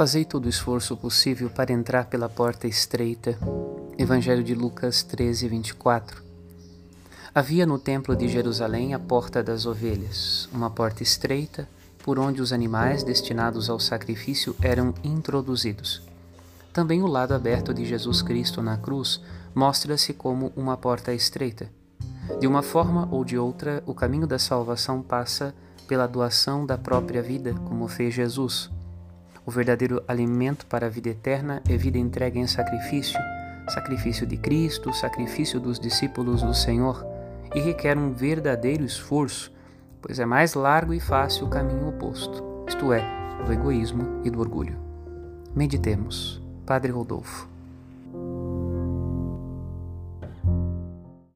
Fazei todo o esforço possível para entrar pela porta estreita. Evangelho de Lucas 13, 24. Havia no templo de Jerusalém a porta das ovelhas, uma porta estreita por onde os animais destinados ao sacrifício eram introduzidos. Também o lado aberto de Jesus Cristo na cruz mostra-se como uma porta estreita. De uma forma ou de outra, o caminho da salvação passa pela doação da própria vida, como fez Jesus. O verdadeiro alimento para a vida eterna é vida entregue em sacrifício, sacrifício de Cristo, sacrifício dos discípulos do Senhor, e requer um verdadeiro esforço, pois é mais largo e fácil o caminho oposto, isto é, do egoísmo e do orgulho. Meditemos. Padre Rodolfo.